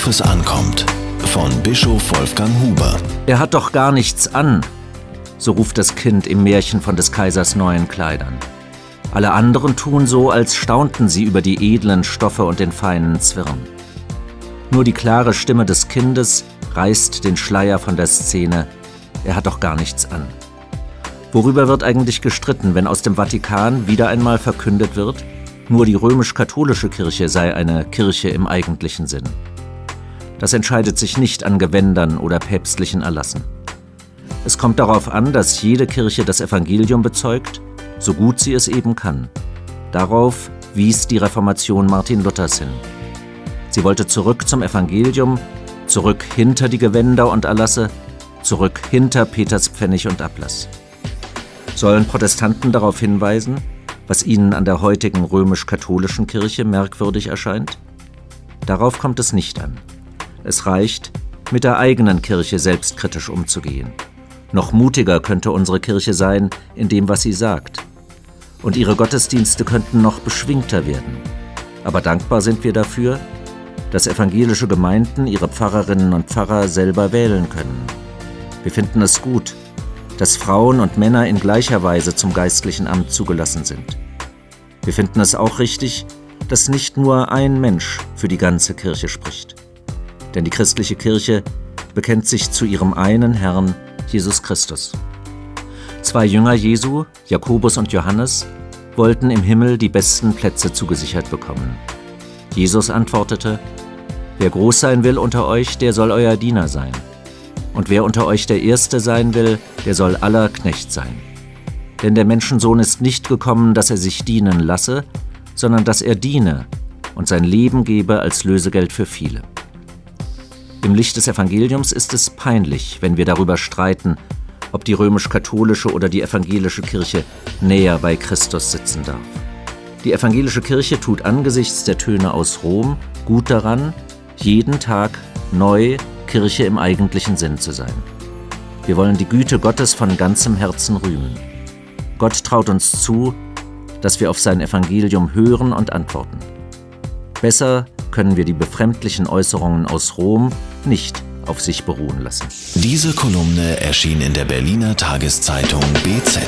Worauf es ankommt. Von Bischof Wolfgang Huber. Er hat doch gar nichts an, so ruft das Kind im Märchen von des Kaisers neuen Kleidern. Alle anderen tun so, als staunten sie über die edlen Stoffe und den feinen Zwirn. Nur die klare Stimme des Kindes reißt den Schleier von der Szene. Er hat doch gar nichts an. Worüber wird eigentlich gestritten, wenn aus dem Vatikan wieder einmal verkündet wird, nur die römisch-katholische Kirche sei eine Kirche im eigentlichen Sinn? Das entscheidet sich nicht an Gewändern oder päpstlichen Erlassen. Es kommt darauf an, dass jede Kirche das Evangelium bezeugt, so gut sie es eben kann. Darauf wies die Reformation Martin Luthers hin. Sie wollte zurück zum Evangelium, zurück hinter die Gewänder und Erlasse, zurück hinter Peters Pfennig und Ablass. Sollen Protestanten darauf hinweisen, was ihnen an der heutigen römisch-katholischen Kirche merkwürdig erscheint? Darauf kommt es nicht an. Es reicht, mit der eigenen Kirche selbstkritisch umzugehen. Noch mutiger könnte unsere Kirche sein in dem, was sie sagt. Und ihre Gottesdienste könnten noch beschwingter werden. Aber dankbar sind wir dafür, dass evangelische Gemeinden ihre Pfarrerinnen und Pfarrer selber wählen können. Wir finden es gut, dass Frauen und Männer in gleicher Weise zum geistlichen Amt zugelassen sind. Wir finden es auch richtig, dass nicht nur ein Mensch für die ganze Kirche spricht. Denn die christliche Kirche bekennt sich zu ihrem einen Herrn, Jesus Christus. Zwei Jünger Jesu, Jakobus und Johannes, wollten im Himmel die besten Plätze zugesichert bekommen. Jesus antwortete, Wer groß sein will unter euch, der soll euer Diener sein. Und wer unter euch der Erste sein will, der soll aller Knecht sein. Denn der Menschensohn ist nicht gekommen, dass er sich dienen lasse, sondern dass er diene und sein Leben gebe als Lösegeld für viele. Im Licht des Evangeliums ist es peinlich, wenn wir darüber streiten, ob die römisch-katholische oder die evangelische Kirche näher bei Christus sitzen darf. Die evangelische Kirche tut angesichts der Töne aus Rom gut daran, jeden Tag neu Kirche im eigentlichen Sinn zu sein. Wir wollen die Güte Gottes von ganzem Herzen rühmen. Gott traut uns zu, dass wir auf sein Evangelium hören und antworten. Besser können wir die befremdlichen Äußerungen aus Rom nicht auf sich beruhen lassen. Diese Kolumne erschien in der Berliner Tageszeitung BZ.